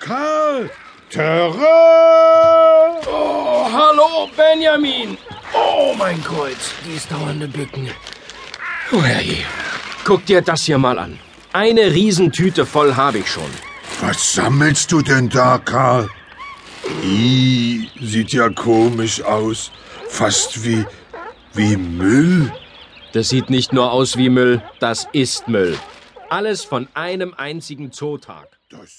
Karl! Terror! Oh, hallo, Benjamin! Oh, mein Kreuz, dies dauernde Bücken. Oh, herrje. Guck dir das hier mal an. Eine Riesentüte voll habe ich schon. Was sammelst du denn da, Karl? Ih, sieht ja komisch aus. Fast wie. wie Müll. Das sieht nicht nur aus wie Müll, das ist Müll. Alles von einem einzigen Zootag. Das